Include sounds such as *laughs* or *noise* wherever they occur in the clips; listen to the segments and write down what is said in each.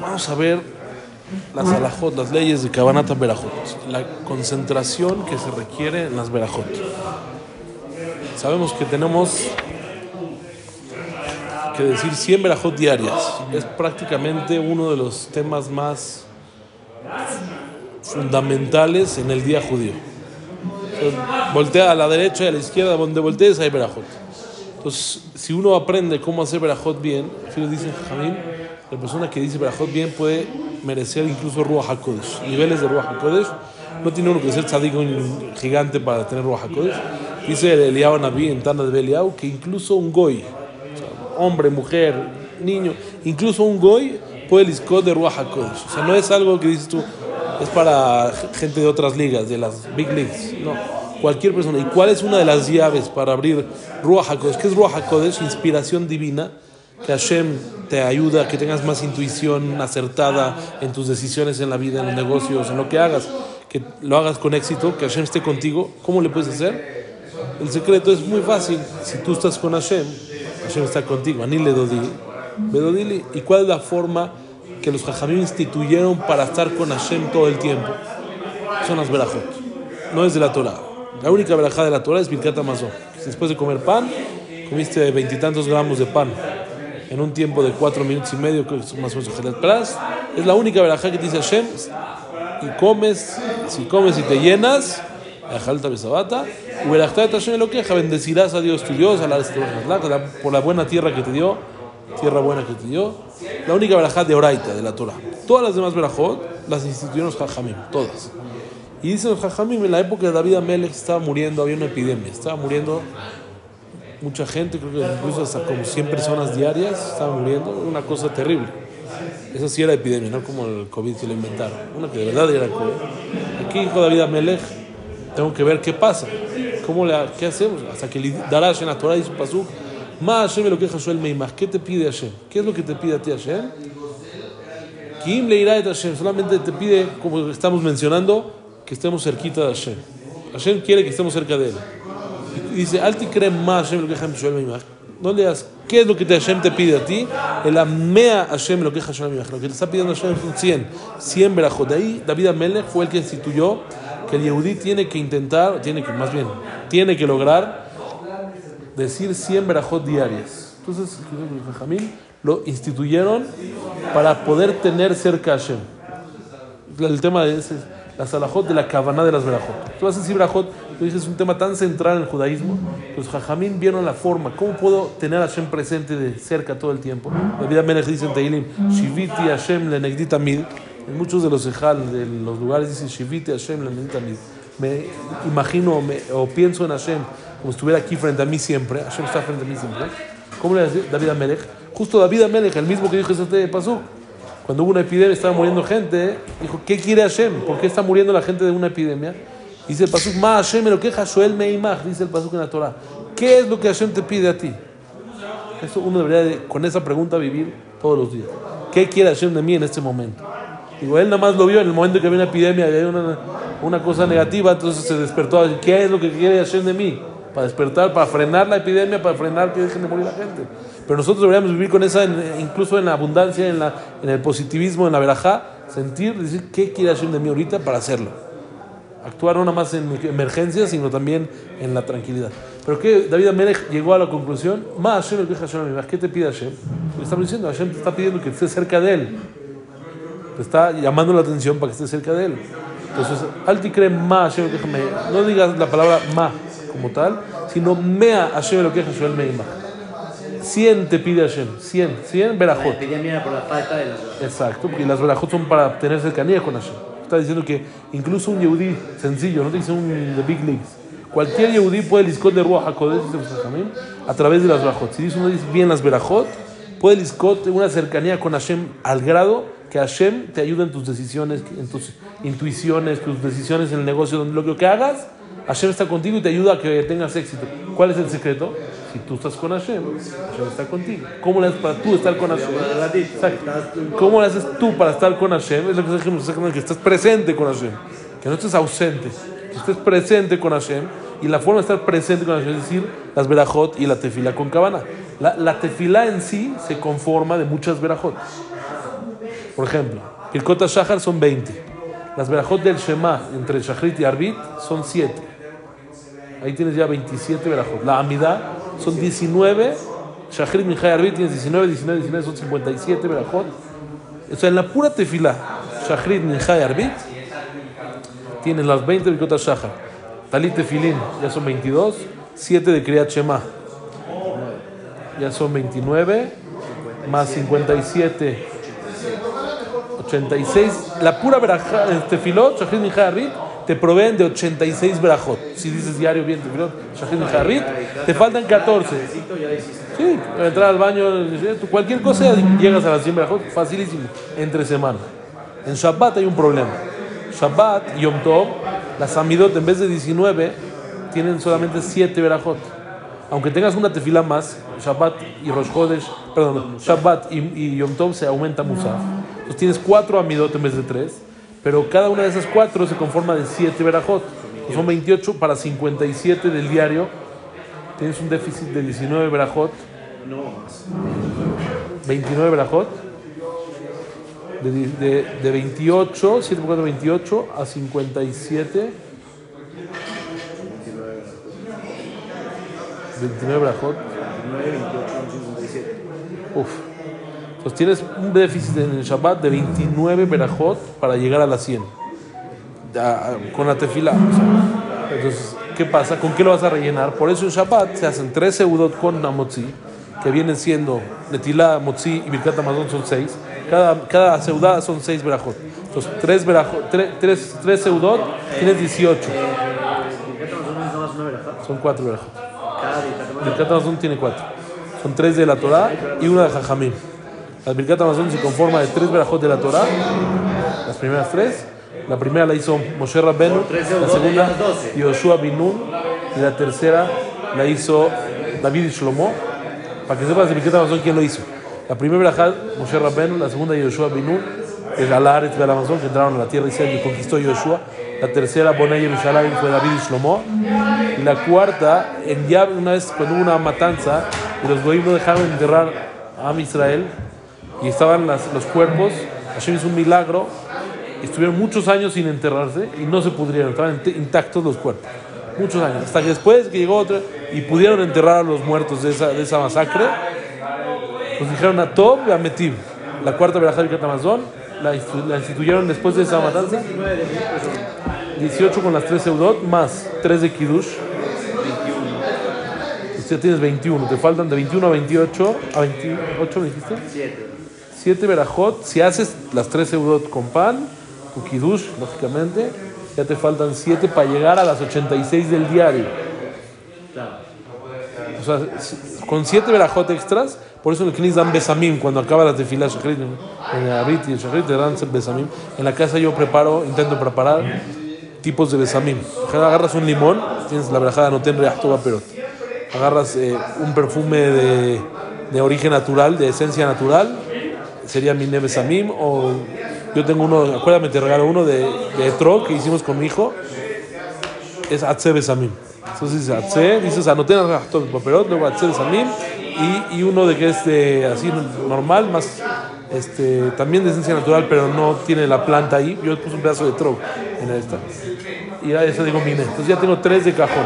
Vamos a ver las alajot, las leyes de Kabanata Berajot, la concentración que se requiere en las Berajot. Sabemos que tenemos que decir 100 Berajot diarias. Es prácticamente uno de los temas más fundamentales en el día judío. voltea a la derecha y a la izquierda, donde voltees hay Berajot. Entonces, si uno aprende cómo hacer Berajot bien, dice Jamín, la persona que dice Berajot bien puede merecer incluso Ruach HaKodesh, niveles de Ruach HaKodesh. No tiene uno que ser tzadik un gigante para tener Ruach HaKodesh. Dice el Eliyahu Naví en Tana de Beliau que incluso un goy, hombre, mujer, niño, incluso un goy puede liscot de Ruach HaKodesh. O sea, no es algo que dices tú, es para gente de otras ligas, de las big leagues. No, cualquier persona. ¿Y cuál es una de las llaves para abrir Ruach HaKodesh? ¿Qué es Ruach HaKodesh? Inspiración divina que Hashem te ayuda, que tengas más intuición acertada en tus decisiones en la vida, en los negocios, en lo que hagas, que lo hagas con éxito, que Hashem esté contigo. ¿Cómo le puedes hacer? El secreto es muy fácil. Si tú estás con Hashem, Hashem está contigo. Anil le dodili. ¿Y cuál es la forma que los Jajamim instituyeron para estar con Hashem todo el tiempo? Son las verajot. No es de la Torah. La única verajá de la Torah es Birkat Amazon. Después de comer pan, comiste veintitantos gramos de pan en un tiempo de cuatro minutos y medio, que es más o menos Es la única verajá que dice Hashem. Y comes, si comes y te llenas, lo queja, bendecirás a Dios tu Dios, por la buena tierra que te dio, tierra buena que te dio. La única verajá de Oraita, de la Torah. Todas las demás verajot las instituyeron los Jajamim, todas. Y dicen los Jajamim, en la época de David Amelech estaba muriendo, había una epidemia, estaba muriendo mucha gente, creo que incluso hasta como 100 personas diarias estaban muriendo, una cosa terrible. Esa sí era epidemia, no como el COVID que lo inventaron, una que de verdad era COVID. Aquí dijo David Amelech, tengo que ver qué pasa, cómo le, qué hacemos, hasta que darás en la Torah y su pasuk, más Hashem lo que Hashem Meimach, ¿qué te pide Hashem? ¿Qué es lo que te pide a ti Hashem? Kim le irá a Hashem, solamente te pide, como estamos mencionando, que estemos cerquita de Hashem. Hashem quiere que estemos cerca de él dice, Alti cree más Hashem lo que Hashem No le das, ¿qué es lo que Hashem te pide a ti? El amea Hashem lo que Hashem Lo que te está pidiendo Hashem son 100, 100 verajot. De ahí David Amelech fue el que instituyó que el Yehudí tiene que intentar, tiene que, más bien, tiene que lograr decir 100 verajot diarias. Entonces, Jamín lo instituyeron para poder tener cerca a Hashem. El tema de ese la salahot de la cabana de las verajot. Tú vas a decir verajot, tú dices, es un tema tan central en el judaísmo. Los jajamín vieron la forma, ¿cómo puedo tener a Hashem presente de cerca todo el tiempo? La vida dice en Teilim, Shiviti Hashem le mid. En muchos de los ejal, de los lugares dice Shiviti Hashem le mid. Me imagino o pienso en Hashem como si estuviera aquí frente a mí siempre. Hashem está frente a mí siempre. ¿Cómo le dice David Amelech? Justo David Amelech, el mismo que dijo este pasó cuando hubo una epidemia, estaba muriendo gente, dijo, ¿qué quiere Hashem? ¿Por qué está muriendo la gente de una epidemia? Dice el Pasuk, Ma Hashem me lo queja, Shoel Meimach, dice el Pasuk en la Torah. ¿Qué es lo que Hashem te pide a ti? Eso uno debería con esa pregunta vivir todos los días. ¿Qué quiere Hashem de mí en este momento? Digo, él nada más lo vio en el momento que había una epidemia y hay una, una cosa negativa, entonces se despertó. ¿Qué es lo que quiere Hashem de mí? Para despertar, para frenar la epidemia, para frenar que dejen de morir la gente. Pero nosotros deberíamos vivir con esa, incluso en la abundancia, en, la, en el positivismo, en la verajá, sentir, decir, ¿qué quiere Hashem de mí ahorita para hacerlo? Actuar no nada más en emergencias, sino también en la tranquilidad. Pero que David Amelech llegó a la conclusión, más Hashem el Hashem ¿qué te pide Hashem? Le estamos diciendo, Hashem te está pidiendo que estés cerca de él. Te está llamando la atención para que estés cerca de él. Entonces, alti cree más Hashem No digas la palabra ma como tal, sino mea Hashem lo que Hashem me 100 te pide Hashem, 100, 100 verajot. Por la falta de las Exacto, porque las verajot son para tener cercanía con Hashem. Está diciendo que incluso un yehudí sencillo, no te dice un de big leagues, cualquier yehudí puede liscot de Ruach HaKodesh a través de las verajot. Si dice uno dice bien las verajot, puede liscot una cercanía con Hashem al grado que Hashem te ayuda en tus decisiones, en tus intuiciones, tus decisiones en el negocio, donde lo que hagas, Hashem está contigo y te ayuda a que tengas éxito. ¿Cuál es el secreto? Si tú estás con Hashem, Hashem está contigo. ¿Cómo le haces para tú estar con Hashem? ¿Cómo le haces tú para estar con Hashem? Es lo que decimos, que estés presente con Hashem. Que no estés ausente. Que estés presente con Hashem. Y la forma de estar presente con Hashem es decir, las verajot y la tefila con cabana. La, la tefilá en sí se conforma de muchas verajot. Por ejemplo, Pirkot Shahar son 20. Las verajot del Shema entre Shachrit y Arbit son 7. Ahí tienes ya 27 verajot. La Amidad son 19. Shachrit, Mijay, Arbit tienes 19, 19, 19 son 57 verajot. O sea, en la pura tefilá, Shachrit, Mijay, Arbit, tienes las 20 de Birkot Shahar. Talit Tefilín ya son 22. 7 de Kriyat Shema ya son 29. Más 57, 86. La pura verajá, Shachrit, Mijay, Arbit, te proveen de 86 verajot. Si dices diario bien tefilot, Shachrit, Mijay, Arbit, te faltan 14. Sí, entrar al baño, cualquier cosa, llegas a las 100 verajot, facilísimo, entre semana. En Shabbat hay un problema. Shabbat, Yom Tov, las Amidot en vez de 19 tienen solamente 7 verajot. Aunque tengas una tefila más, Shabbat y Rosh perdón, Shabbat y, y Yom Tov se aumenta Musaf. Entonces tienes 4 Amidot en vez de 3, pero cada una de esas 4 se conforma de 7 verajot. Entonces son 28 para 57 del diario. Tienes un déficit de 19 verajot. 29 verajot. De, de, de 28, 7 por 4, 28 a 57. 29 brajot. Uf. Pues tienes un déficit en el Shabbat de 29 berajot para llegar a las 100. Ya, con la tefila. Entonces, ¿qué pasa? ¿Con qué lo vas a rellenar? Por eso en Shabbat se hacen tres seudot con Namotzi, que vienen siendo Netilá, Motzi y Birkat Amazon son seis. Cada, cada seudá son seis berajot. Entonces, tres, berajot, tres, tres, seudot tienes 18. Son cuatro berajot. Birkat tiene cuatro. Son tres de la Torah y una de Jajamim. La Birkat Amazon se conforma de tres berajot de la Torah, las primeras tres. La primera la hizo Moshe Rabbenu, la segunda Yoshua Binun y la tercera la hizo David y Shlomo. Para que sepas de Birkat Amazon quién lo hizo. La primera berajá Moshe Rabbenu, la segunda Yoshua Binun, el Alaret del Amazon que entraron a la tierra y conquistó Yoshua. La tercera, Bonai Yerushalayim, fue David y Shlomo. Y la cuarta, en ya una vez cuando hubo una matanza y los goyim no dejaron enterrar a Am Israel y estaban las- los cuerpos, Hashem hizo un milagro estuvieron muchos años sin enterrarse y no se pudrieron, estaban int- intactos los cuerpos. Muchos años. Hasta que después que llegó otra y pudieron enterrar a los muertos de esa, de esa masacre, pues dijeron a Tob y a Metib. La cuarta verajá de Amazon la, la instituyeron después de esa matanza. 18 con las 3 seudot más 3 de Kiddush. Usted tienes 21, te faltan de 21 a 28. ¿A 28 me dijiste? 7 verajot. Si haces las 3 seudot con pan, tu Kiddush, lógicamente, ya te faltan 7 para llegar a las 86 del diario. O sea, con 7 verajot extras, por eso en el Knis dan besamim cuando acaba la tefila en el Abrit y el shachrit te dan besamim. En la casa yo preparo, intento preparar tipos de besamim. Agarras un limón, tienes la verajada no ten reacto perot. Agarras eh, un perfume de, de origen natural, de esencia natural, sería mi besamim, o yo tengo uno, acuérdame, te regalo uno de, de Etrog que hicimos con mi hijo, es Atze Besamim. Entonces dice Atze, dices anoten reactor perot, luego Atze Besamim, y, y uno de que es de, así normal, más este, también de esencia natural, pero no tiene la planta ahí. Yo puse un pedazo de Trog en esta. Y ya eso digo mine. Entonces ya tengo tres de cajón.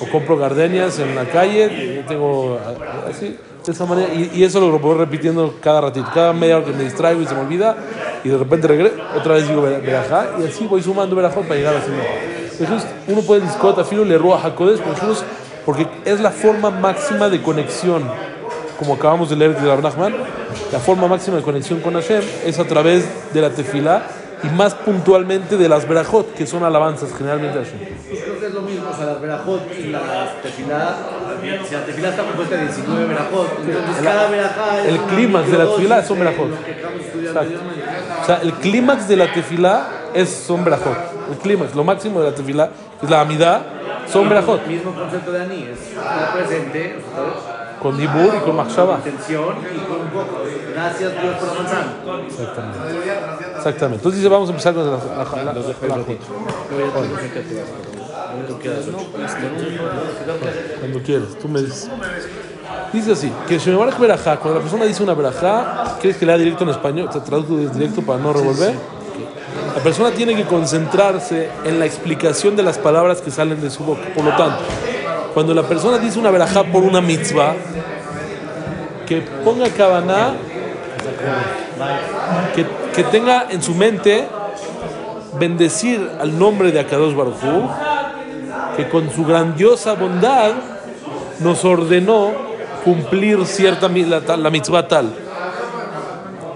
O compro gardenias en la calle, yo tengo a- así, de esa manera. Y, y eso lo voy repitiendo cada ratito. Cada media hora que me distraigo y se me olvida, y de repente regreso, otra vez digo "Vera- verajá, y así voy sumando verajá para llegar a ese nivel. Entonces, uno puede discotar, filo le roa jacodes, porque es la forma máxima de conexión como acabamos de leer de Rabbi Nachman, la forma máxima de conexión con Hashem es a través de la tefilá y más puntualmente de las berajot, que son alabanzas generalmente a Hashem. Pues creo que es lo mismo, o sea, las verajot y la tefilá, si la tefilá está compuesta de 19 verajot, entonces cada verajá es el clímax de la tefilá son verajot. Exacto. O sea, el clímax de la tefilá es son berajot. El clímax, lo máximo de la tefilá, es la amidad, son berajot. El mismo concepto de Ani, es presente. Con dibur y con machshava. intención y con un poco. Gracias Dios por la manzana. Exactamente. Exactamente. Entonces dice, vamos a empezar con la, la, la, la- Cuando quieras, tú me dices. Dice así, que Shemebaraj Berajá, cuando la persona dice una Berajá, ¿quieres que lea directo en español? Te traduzco directo para no revolver. La persona tiene que concentrarse en la explicación de las palabras que salen de su boca. Por lo tanto, cuando la persona dice una Berajá por una mitzvah, que ponga Kavaná, que, que tenga en su mente bendecir al nombre de Akadosh Baruj que con su grandiosa bondad nos ordenó cumplir cierta la, la mitzvah tal.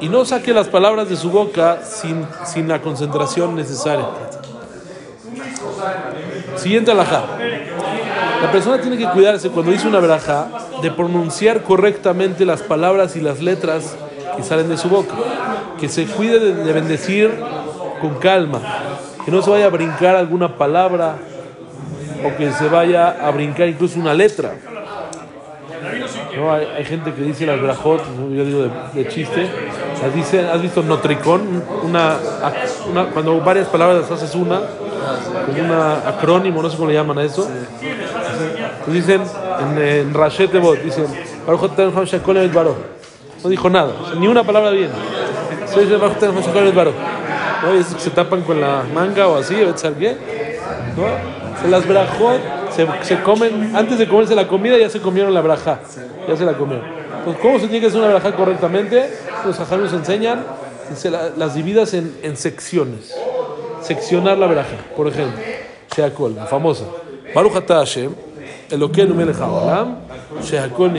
Y no saque las palabras de su boca sin, sin la concentración necesaria. Siguiente alajá. La persona tiene que cuidarse cuando dice una verajá de pronunciar correctamente las palabras y las letras que salen de su boca. Que se cuide de, de bendecir con calma. Que no se vaya a brincar alguna palabra o que se vaya a brincar incluso una letra. ¿no? Hay, gente que dice las brajot, yo digo de, chiste, las ¿has visto notricón? Una, una- cuando varias palabras las haces una, como un acrónimo, no sé cómo le llaman a eso. Pues dicen en, en Rashet Bot, dicen, no dijo nada, ni una palabra bien. Se dice. ¿no? Y esos que se tapan con la manga o así, ¿sabes qué? ¿no? Las brajot se, se comen, antes de comerse la comida ya se comieron la braja, ya se la comieron. Entonces, ¿cómo se tiene que hacer una braja correctamente? Los ajá nos enseñan, se la- las dividas en, en secciones. Seccionar la braja, por ejemplo, Sheakol, la famosa. Baruch Hashem, Elokeinu melech haolam, Sheakol.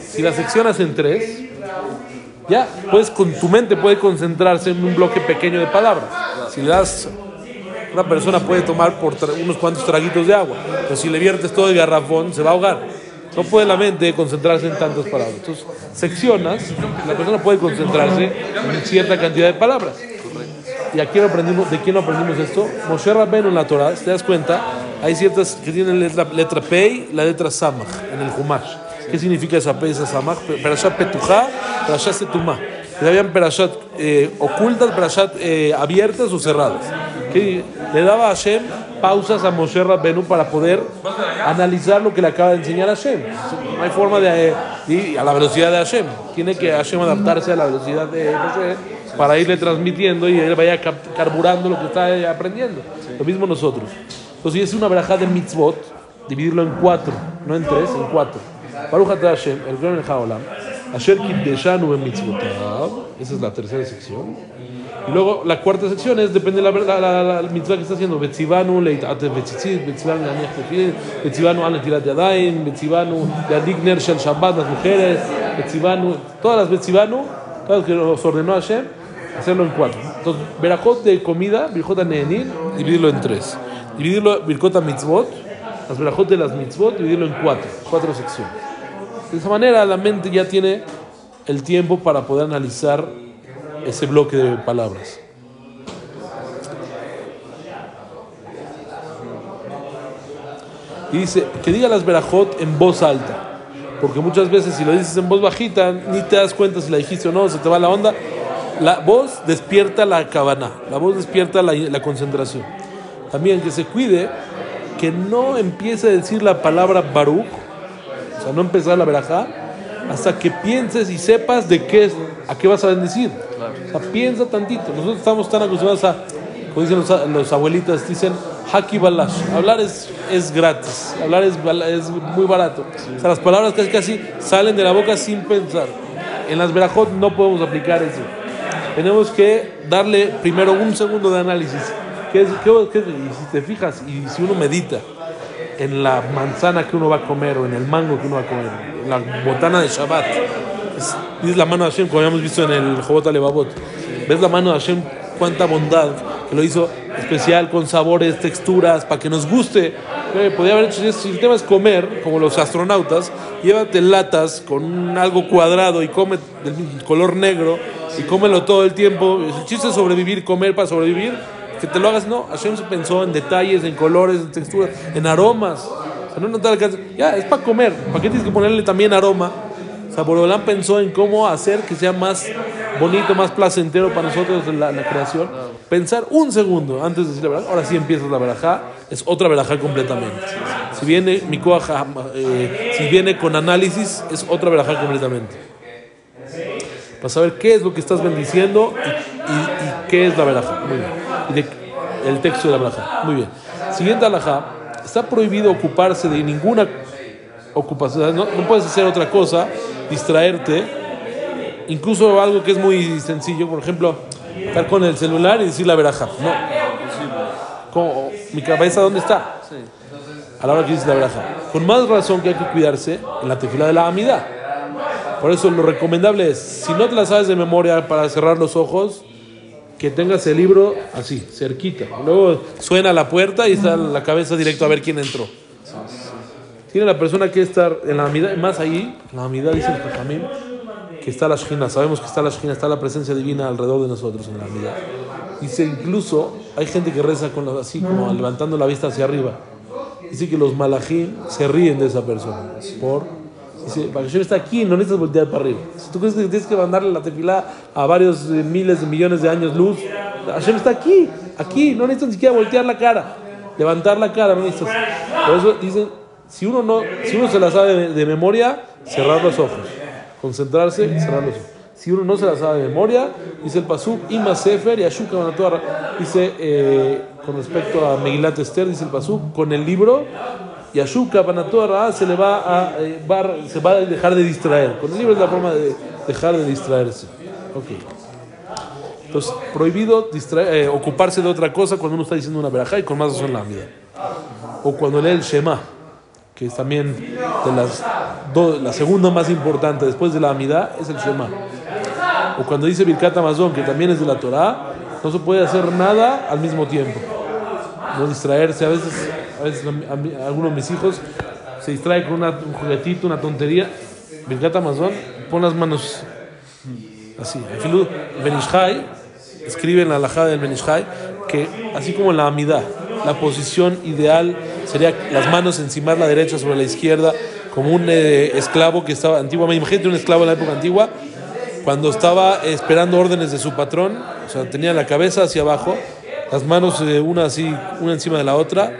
Si la seccionas en tres, ya, puedes con tu mente puede concentrarse en un bloque pequeño de palabras. Si le das una persona puede tomar por unos cuantos traguitos de agua, pero si le viertes todo el garrafón se va a ahogar. No puede la mente concentrarse en tantas palabras. Entonces, seccionas, la persona puede concentrarse en cierta cantidad de palabras. ¿Y aquí lo aprendimos, de quién aprendimos esto? Moshe Rabbeinu en la Torah, si te das cuenta, hay ciertas que tienen la letra Pei, la letra Samach en el Humash. ¿Qué significa esa Pei, esa Samach? Perashat Petujá, Perashat Setumá. Habían Perashat eh, ocultas, Perashat eh, abiertas o cerradas. Que le daba a Hashem pausas a Moshe Rabbeinu para poder analizar lo que le acaba de enseñar a Hashem. No hay forma de eh, y a la velocidad de Hashem. Tiene que Hashem adaptarse a la velocidad de Moshe para irle transmitiendo y él vaya carburando lo que está eh, aprendiendo. Lo mismo nosotros. Entonces, si es una verajá de mitzvot, dividirlo en cuatro, no en tres, en cuatro. Baruch Hashem, el gran el Haolam, Asher kiddeshanu en mitzvotav, esa es la tercera sección. Y luego la cuarta sección es, depende de la, la, la, la, mitzvah que está haciendo, Betzivanu leitate betzitzit, Betzivanu leaniach tefilin, Betzivanu al netilat yadayim, Betzivanu leadik ner shel Shabbat, las mujeres, Betzivanu, todas las Betzivanu, todas las que nos ordenó Hashem, hacerlo en cuatro. Entonces, Berajot de comida, Birjot Neenin, dividirlo en tres. Dividirlo, Birjot mitzvot, las Berajot de las mitzvot, dividirlo en cuatro, cuatro secciones. De esa manera la mente ya tiene el tiempo para poder analizar ese bloque de palabras. Y dice que diga las Berajot en voz alta. Porque muchas veces si lo dices en voz bajita, ni te das cuenta si la dijiste o no, se te va la onda. La voz despierta la cabana, la voz despierta la, la concentración. También que se cuide que no empiece a decir la palabra Baruch, o sea, no empezar la verajá, hasta que pienses y sepas de qué es, a qué vas a bendecir. O sea, piensa tantito. Nosotros estamos tan acostumbrados a, como dicen los, los abuelitas, dicen haki balash. Hablar es, es gratis, hablar es, es muy barato. O sea, las palabras casi salen de la boca sin pensar. En las verajot no podemos aplicar eso. Tenemos que darle primero un segundo de análisis. ¿Qué es, y si te fijas y si uno medita en la manzana que uno va a comer o en el mango que uno va a comer, en la botana de Shabbat. Es, es la mano de Hashem, como habíamos visto en el Jobot Alevabot. Ves la mano de Hashem, cuánta bondad, que lo hizo especial, con sabores, texturas, para que nos guste. Eh, podría haber hecho, si el tema es comer, como los astronautas, llévate latas con algo cuadrado y come del color negro y cómelo todo el tiempo. El chiste es sobrevivir, comer para sobrevivir que te lo hagas, no, Hashem se pensó en detalles, en colores, en texturas, en aromas. O sea, no, no te alcanza. Ya, es para comer. ¿Para qué tienes que ponerle también aroma? O sea, Borolán pensó en cómo hacer que sea más bonito, más placentero para nosotros la, la creación. pensar un segundo antes de decir la verajá, ahora sí empiezas la verajá, es otra verajá completamente. Si viene mi coaja, eh, si viene con análisis, es otra verajá completamente. Para saber qué es lo que estás bendiciendo y, y- y qué es la verajá. Muy bien. De- el texto de la verajá. Muy bien. Siguiente alajá. Está prohibido ocuparse de ninguna ocupación. No, no puedes hacer otra cosa, distraerte. Incluso algo que es muy sencillo, por ejemplo, estar con el celular y decir la verajá. No. ¿Mi cabeza dónde está? A la hora que dices la verajá. Con más razón que hay que cuidarse en la tefila de la amidad. Por eso lo recomendable es, si no te la sabes de memoria para cerrar los ojos, que tengas el libro así, cerquita. Luego suena la puerta y está la cabeza directo a ver quién entró. Tiene la persona que estar en la amidad, más ahí, en la amidad dice el Jajamim, que está la Shina. Sabemos que está la Shina, está la presencia divina alrededor de nosotros en la amidad. Dice incluso, hay gente que reza con la- así como levantando la vista hacia arriba. Dice que los malajim se ríen de esa persona. Por, dice, que está aquí, no necesitas voltear para arriba. Si tú crees que tienes que mandarle la tefilá a varios eh, miles de millones de años luz, Hashem está aquí, aquí, no necesitas ni siquiera voltear la cara, levantar la cara, no necesitas. Por eso dicen, si uno, no, si uno se la sabe de, memoria, cerrar los ojos, concentrarse, cerrar los ojos. Si uno no se la sabe de memoria, dice el Pasuk, Ima Sefer y Ashuka dice eh, con respecto a Megilat Esther, dice el Pasuk, con el libro, y Ashuka Banatorra se le va a, eh, se va a dejar de distraer. Con el libro es la forma de dejar de distraerse. Ok. Entonces, prohibido distraer- eh, ocuparse de otra cosa cuando uno está diciendo una verajá y con más razón la vida. O cuando lee el Shema, que es también de las do- la segunda más importante después de la Amidad, es el Shema. O cuando dice Birkat Amazon, que también es de la Torah, no se puede hacer nada al mismo tiempo. No distraerse. A veces, a veces a mí- algunos de mis hijos se distrae con una- un juguetito, una tontería. Birkat Amazon, pon las manos así. Benishai escribe en la alajada del Benishai que así como la Amidad, la posición ideal sería las manos encima de la derecha sobre la izquierda, como un eh, esclavo que estaba antiguamente, imagínate un esclavo en la época antigua, cuando estaba esperando órdenes de su patrón, o sea, tenía la cabeza hacia abajo, las manos eh, una así, una encima de la otra,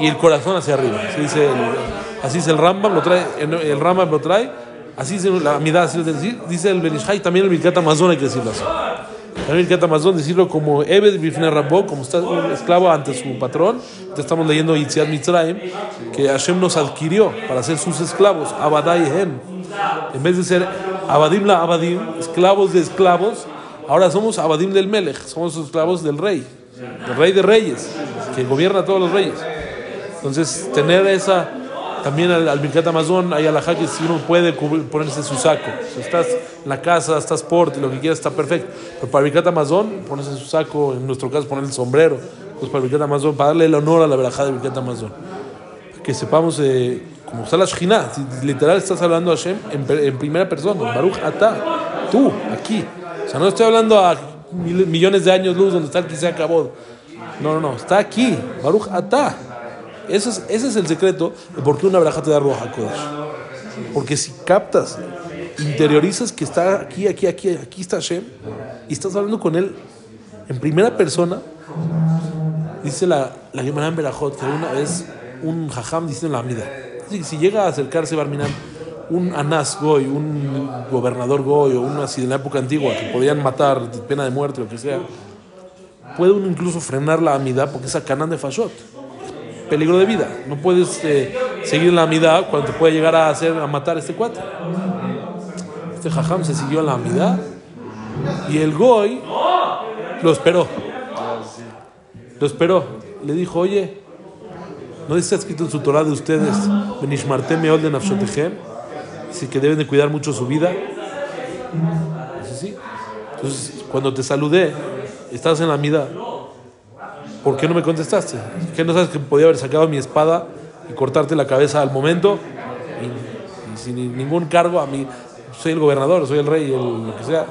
y el corazón hacia arriba. Así dice el, así dice el Rambam, lo trae, el, Rambam lo trae, así dice la Amidad, así dice, dice el Benishai, también el Birkat Amazon hay que decirlo así. También el Birkat Amazon decirlo como Ebed Bifne Rabbo, como está un esclavo ante su patrón. Te estamos leyendo Yitziat Mitzrayim, que Hashem nos adquirió para ser sus esclavos, Abadai Hem. En vez de ser Abadim la Abadim, esclavos de esclavos, ahora somos Abadim del Melech, somos esclavos del rey, del rey de reyes, que gobierna a todos los reyes. Entonces, tener esa, también al, al Amazon, hay alajá que si uno puede cubrir- ponerse su saco. Si estás en la casa, estás sport, lo que quieras, está perfecto. Pero para Birkat Amazon, ponerse su saco, en nuestro caso, poner el sombrero. Pues para Birkat Amazon, para darle el honor a la verajá del Birkat Amazon. Que sepamos, eh, como está la Shekhinah, literal estás hablando a Hashem en, en primera persona, Baruch Atah, tú, aquí. O sea, no estoy hablando a mil- millones de años luz donde está el que se acabó. No, no, no, está aquí, Baruch Atah. Es, ese es el secreto de por qué una braja te da roja. Porque si captas, interiorizas que está aquí, aquí, aquí, aquí está Hashem, y estás hablando con él en primera persona, dice la, la Gemara en Berajot, que una vez un jajam dice la Amida, si, llega a acercarse Barminan, un Anás Goy, un gobernador Goy, o uno así de la época antigua, que podían matar, pena de muerte, lo que sea, puede uno incluso frenar la Amida porque es a Canán de Fashot peligro de vida. No puedes eh, seguir la amidad cuando te puede llegar a hacer a matar este cuate. Este jajam se siguió en la amidad y el goy lo esperó. Lo esperó. Le dijo, oye, ¿no está escrito en su Torah de ustedes? Dice que deben de cuidar mucho su vida. Dice, sí. Entonces, cuando te saludé, estás en la amidad. ¿Por qué no me contestaste? ¿Qué no sabes que podía haber sacado mi espada y cortarte la cabeza al momento? Y, y sin ni- ningún cargo a mí. Soy el gobernador, soy el rey, el, lo que sea.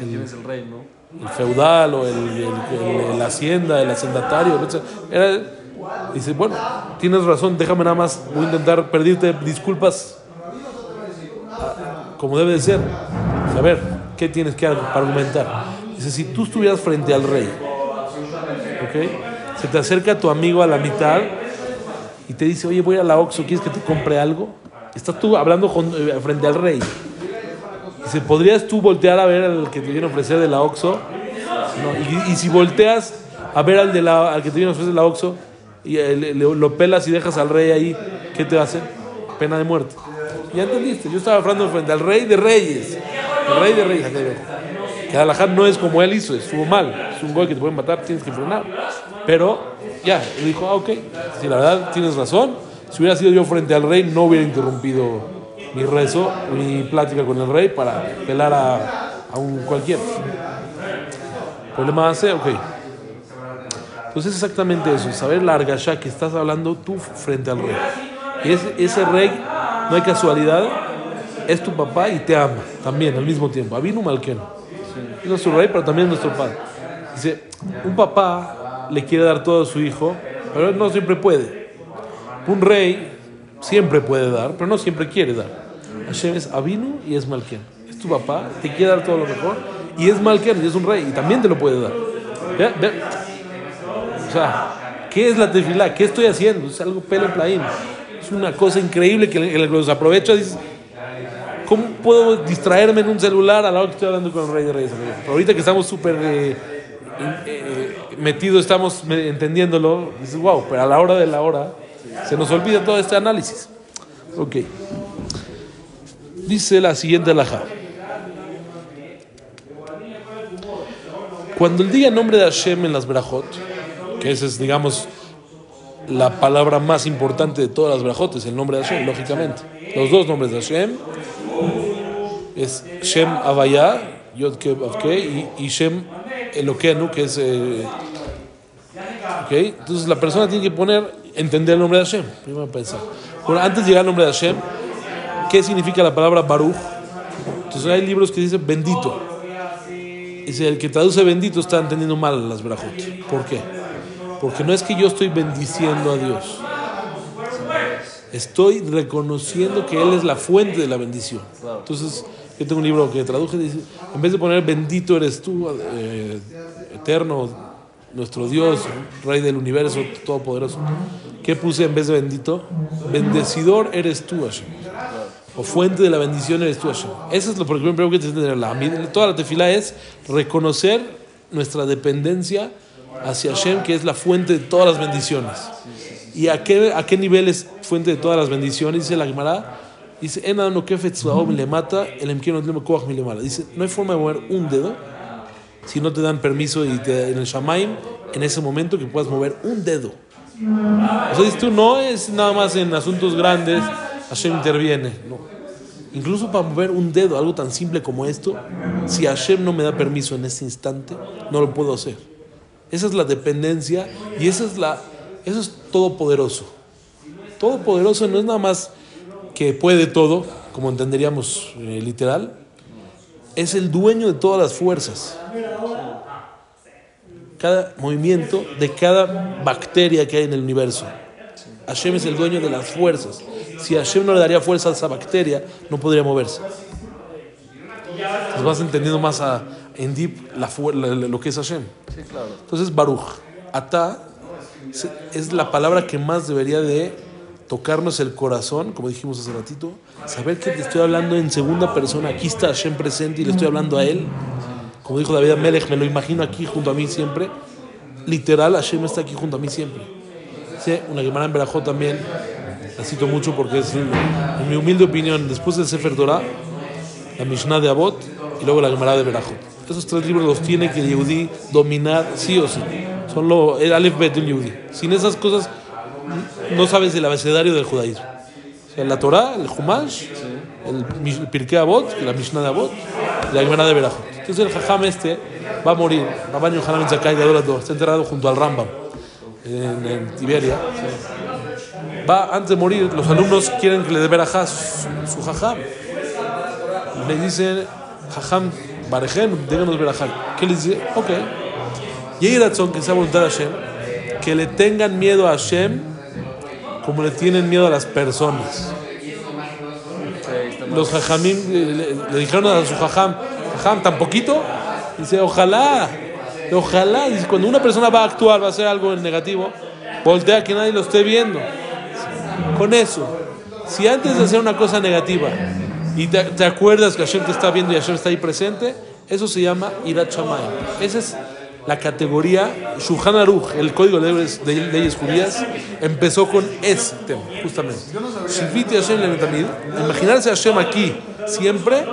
El, ¿Quién es el rey, no? el feudal o el, el, hacienda, el hacendatario. Era, dice, bueno, tienes razón, déjame nada más, voy a intentar pedirte disculpas ah, como debe de ser. A ver, ¿qué tienes que argumentar? Dice, si tú estuvieras frente al rey, ¿ok? Se te acerca tu amigo a la mitad y te dice, oye, voy a la Oxxo, ¿quieres que te compre algo? Estás tú hablando con- eh, frente al rey. Dice, ¿podrías tú voltear a ver al que te viene a ofrecer de la Oxxo? No, y, si volteas a ver al, de la, al que te viene a ofrecer de la Oxxo y eh, lo pelas y dejas al rey ahí, ¿qué te hace? Pena de muerte. Ya entendiste, yo estaba hablando frente al rey de reyes. El rey de reyes. Que Alajá no es como él hizo, estuvo mal. Es un gol que te pueden matar, tienes que frenar. Pero ya, dijo, ah, ok, si la verdad tienes razón, si hubiera sido yo frente al rey, no hubiera interrumpido mi rezo, mi plática con el rey para pelar a, a un cualquiera. Problema hace, ok. Entonces es exactamente eso, saber la argasha que estás hablando tú frente al rey. Y ese, ese rey, no hay casualidad, es tu papá y te ama también al mismo tiempo. Avinu Malken. Es nuestro rey, pero también nuestro padre. Dice, un papá le quiere dar todo a su hijo, pero no siempre puede. Un rey siempre puede dar, pero no siempre quiere dar. Hashem es Avinu y es Malken. Es tu papá, te quiere dar todo lo mejor, y es Malken, y es un rey, y también te lo puede dar. O sea, ¿qué es la tefilá? ¿Qué estoy haciendo? Es algo pelo plaín. Es una cosa increíble que los aprovecha y ¿cómo puedo distraerme en un celular a la hora que estoy hablando con el rey de reyes? Ahorita que estamos súper eh, eh, metidos, estamos entendiéndolo, dices, wow, pero a la hora de la hora se nos olvida todo este análisis. Ok. Dice la siguiente alhaja. Cuando el día nombre de Hashem en las Berajot, que esa es, digamos, la palabra más importante de todas las Berajot, es el nombre de Hashem, lógicamente. Los dos nombres de Hashem es Shem Avaya, Yod Ke Vav Ke, y, y Shem Eloquenu, que es. eh, ok, entonces la persona tiene que poner, entender el nombre de Hashem, primero pensar. Antes de llegar al nombre de Hashem, ¿qué significa la palabra Baruch? Entonces hay libros que dicen bendito. Dice, el que traduce bendito está entendiendo mal las Berajot. ¿Por qué? Porque no es que yo estoy bendiciendo a Dios. Estoy reconociendo que Él es la fuente de la bendición. Entonces, yo tengo un libro que traduje, dice, en vez de poner bendito eres tú, eh, eterno, nuestro Dios, Rey del universo, todopoderoso, ¿qué puse en vez de bendito? Bendecidor eres tú, Hashem. O fuente de la bendición eres tú, Hashem. Eso es lo primero que tienes que tener. La- Toda la tefila es reconocer nuestra dependencia hacia Hashem, que es la fuente de todas las bendiciones. ¿Y a qué, a qué nivel es fuente de todas las bendiciones? Dice la Gemara. Dice, "En adano kefet tzvaom le mata, el mala". Dice, no hay forma de mover un dedo si no te dan permiso y te, en el Shamaim, en ese momento que puedas mover un dedo. O sea, dices tú, no es nada más en asuntos grandes, Hashem interviene. No. Incluso para mover un dedo, algo tan simple como esto, si Hashem no me da permiso en este instante, no lo puedo hacer. Esa es la dependencia y esa es la, eso es todopoderoso. Todopoderoso no es nada más que puede todo, como entenderíamos eh, literal, es el dueño de todas las fuerzas. Cada movimiento de cada bacteria que hay en el universo. Hashem es el dueño de las fuerzas. Si Hashem no le daría fuerza a esa bacteria, no podría moverse. Entonces vas entendiendo más a, en deep la la- la- lo que es Hashem. Entonces Baruch, Ata, es la palabra que más debería de tocarnos el corazón, como dijimos hace ratito, saber que te estoy hablando en segunda persona, aquí está Hashem presente y le estoy hablando a él. Como dijo David Melech, me lo imagino aquí junto a mí siempre. Literal, Hashem está aquí junto a mí siempre. Sí, una Gemara en Berajot también, la cito mucho porque es, en mi humilde opinión, después del Sefer Torah, la Mishnah de Abot y luego la Gemara de Berajot. Esos tres libros los tiene que el Yehudi dominar sí o sí. Son lo, el Aleph Bet del Yehudi. Sin esas cosas no sabes el abecedario del judaísmo. O sea, la Torah, el Humash, el Pirkei Avot, la Mishnah de Abot y la Gemara de Berajot. Entonces el Jajam este va a morir. Rabban Yohanan Ben Zakkai Gadol Ador, está enterrado junto al Rambam en, en Tiberia. Va, antes de morir, los alumnos quieren que le dé verajá su, su jajam. Le dicen, jajam, barejen, déganos verajá. ¿Qué les dice? Ok. Y hay razón que sea voluntad de Hashem, que le tengan miedo a Hashem como le tienen miedo a las personas. Los jajamim eh, le, dijeron a su jajam, jajam, tan poquito, Dice, ojalá, ojalá. Dice, cuando una persona va a actuar, va a hacer algo en negativo, voltea que nadie lo esté viendo. Con eso, si antes de hacer una cosa negativa y te, te acuerdas que Hashem te está viendo y Hashem está ahí presente, eso se llama Irat Shamayim. Esa es la categoría Shulchan Aruch, el código de leyes, de leyes judías, empezó con ese tema, justamente. Shiviti Hashem Lemetamid, imaginarse a Hashem aquí siempre,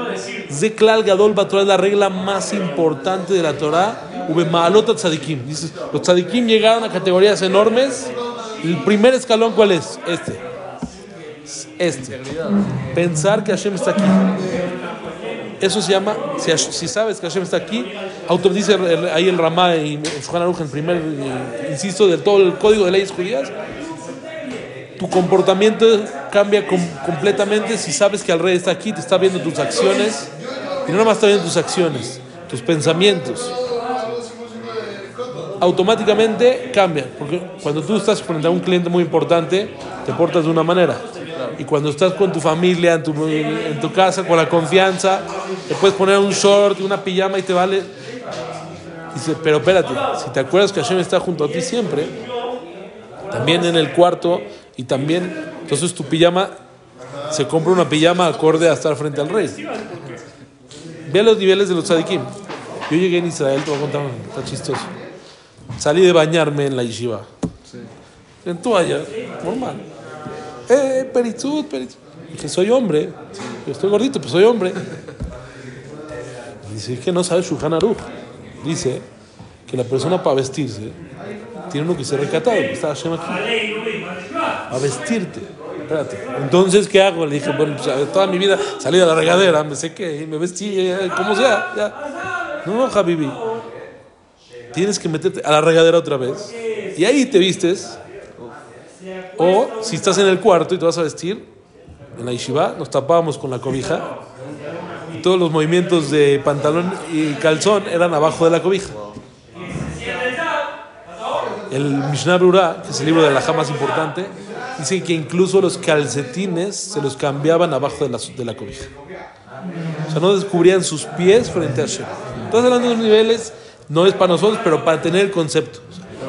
Zeklal Gadol Batorah es la regla más importante de la Torah, Ube Maalot Tzadikim. Dices, los Tzadikim llegaron a categorías enormes. El primer escalón, ¿cuál es? Este. Este. Pensar que Hashem está aquí. Eso se llama, si, sabes que Hashem está aquí, dice ahí el Ramá y Shulchan Aruch en primer, eh, insisto, de todo el código de leyes judías, tu comportamiento cambia com- completamente si sabes que el rey está aquí, te está viendo tus acciones, y no nada más está viendo tus acciones, tus pensamientos. Automáticamente cambia, porque cuando tú estás frente a un cliente muy importante, te portas de una manera. Y cuando estás con tu familia, en tu, en tu casa, con la confianza, te puedes poner un short una pijama y te vale. Dice, pero espérate, si te acuerdas que Hashem está junto a ti siempre, también en el cuarto y también, entonces tu pijama, se compra una pijama acorde a estar frente al rey. Ve los niveles de los tzadikim. Yo llegué en Israel, te voy a contar, está chistoso. Salí de bañarme en la yeshiva. En toalla, normal. Eh, peritzut, peritzut. Dije, soy hombre. Yo estoy gordito, pero soy hombre. Dice, es que no sabes Shulchan Aruch. Dice que la persona para vestirse tiene uno que ser recatado, porque está Hashem aquí. A vestirte. Espérate. Entonces, ¿qué hago? Le dije, bueno, pues, toda mi vida salí de la regadera, me sequé, me vestí, como sea. Ya. No, no, Habibi. Tienes que meterte a la regadera otra vez. Y ahí te vistes. O si estás en el cuarto y te vas a vestir, en la yeshiva nos tapábamos con la cobija. Y todos los movimientos de pantalón y calzón eran abajo de la cobija. El Mishnah Rura, que es el libro de la más importante, dice que incluso los calcetines se los cambiaban abajo de la, de la cobija. O sea, no descubrían sus pies frente a Hashem. Estás hablando de unos niveles, no es para nosotros, pero para tener el concepto.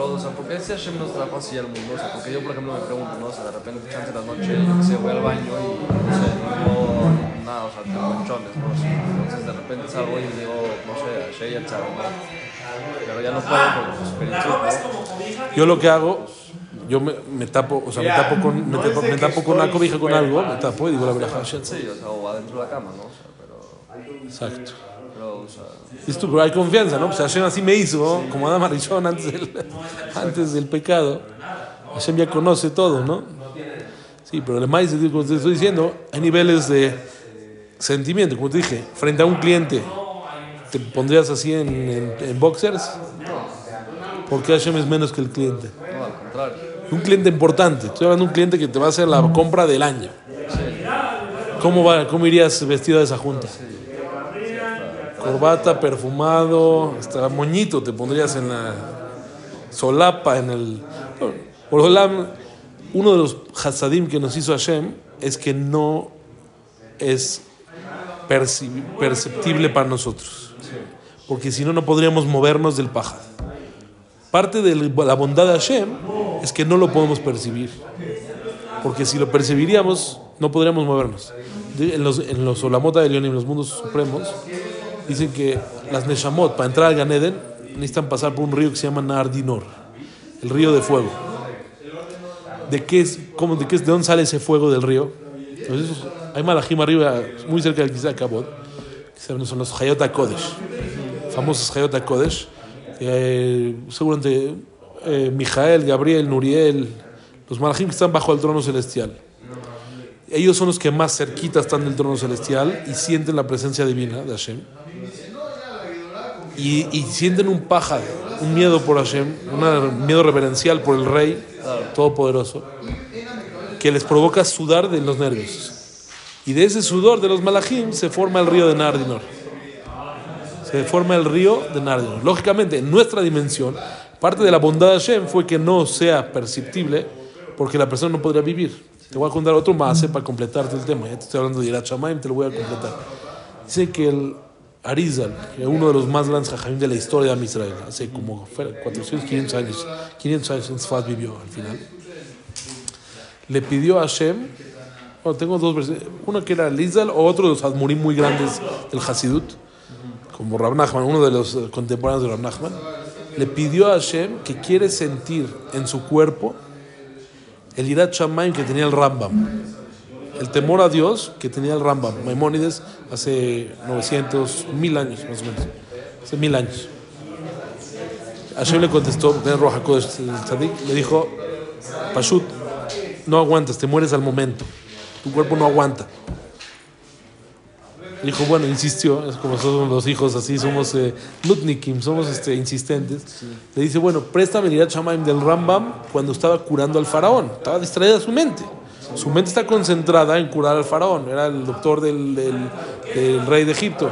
Pero, o sea, ¿por qué si Hashem nos trajo así al mundo? O sea, porque yo, por ejemplo, me pregunto, ¿no? O sea, de repente, chance de la noche, sé, voy al baño y, no sé, no digo nada, o sea, tengo manchones, ¿no? O sea, Entonces, de repente salgo y digo, no sé, Hashem y el chavo, ¿no? Pero ya no puedo porque, pues, ¿no? Yo lo que hago, yo me, me tapo, o sea, me tapo con, me tapo, me tapo con una cobija con algo, me tapo y digo la verdad. Sí, o sea, o adentro de la cama, ¿no? O sea, pero, Exacto. Pero, tú, hay confianza, ¿no? Pues Hashem así me hizo, ¿no? como Adam Arishon antes del, *laughs* antes del pecado. Hashem ya conoce todo, ¿no? Sí, pero el maíz, como te estoy diciendo, hay niveles de sentimiento. Como te dije, frente a un cliente, ¿te pondrías así en, en, en boxers? Porque Hashem es menos que el cliente. no, al contrario. Un cliente importante. Estoy hablando de un cliente que te va a hacer la compra del año. ¿Cómo, va, ¿Cómo irías vestido a esa junta? Corbata, perfumado, hasta moñito te pondrías en la solapa, en el... Por uno de los hasadim que nos hizo Hashem es que no es perceptible para nosotros. Porque si no, no podríamos movernos del paja. Parte de la bondad de Hashem es que no lo podemos percibir. Porque si lo percibiríamos, no podríamos movernos. En los, en los Olamot de León y en los mundos supremos, dicen que las Neshamot, para entrar al Ganeden, necesitan pasar por un río que se llama Nahar Dinor, el río de fuego. ¿De qué es, de, dónde sale ese fuego del río? Entonces, esos- hay malajim arriba, muy cerca del Kabod, que son los Hayot Kodesh, famosos Hayot Kodesh. Eh, seguramente eh, Mijael, Gabriel, Nuriel, los malajim que están bajo el trono celestial. Ellos son los que más cerquita están del trono celestial y sienten la presencia divina de Hashem. Y, y sienten un paja, un miedo por Hashem, un miedo reverencial por el Rey Todopoderoso, que les provoca sudar de los nervios. Y de ese sudor de los malajim se forma el río de Nardinor. Se forma el río de Nardinor. Lógicamente, en nuestra dimensión, parte de la bondad de Hashem fue que no sea perceptible porque la persona no podría vivir. Te voy a contar otro más para completarte el tema. Ya te estoy hablando de Irat Shamayim, te lo voy a completar. Dice que el, Arizal, uno de los más grandes jajamim de la historia de Israel, hace como 400, 500 años, 500 años en Sfat vivió al final, le pidió a Hashem, bueno, tengo dos versiones, uno que era Arizal o otro de los admurim muy grandes del Hasidut, como Rab Nachman, uno de los eh, contemporáneos de Rab Nachman, le pidió a Hashem que quiere sentir en su cuerpo el Irat Shamayim que tenía el Rambam, el temor a Dios que tenía el Rambam, Maimónides, hace 900, mil años más o menos, hace mil años. Hashem le contestó, le dijo, Pashut, no aguantas, te mueres al momento, tu cuerpo no aguanta. Dijo, bueno, insistió, es como somos los hijos, así somos eh, nutnikim, somos este, insistentes. Le dice, bueno, préstame el Shamaim del Rambam cuando estaba curando al faraón. Estaba distraída su mente. Su mente está concentrada en curar al faraón. Era el doctor del, del- rey de Egipto.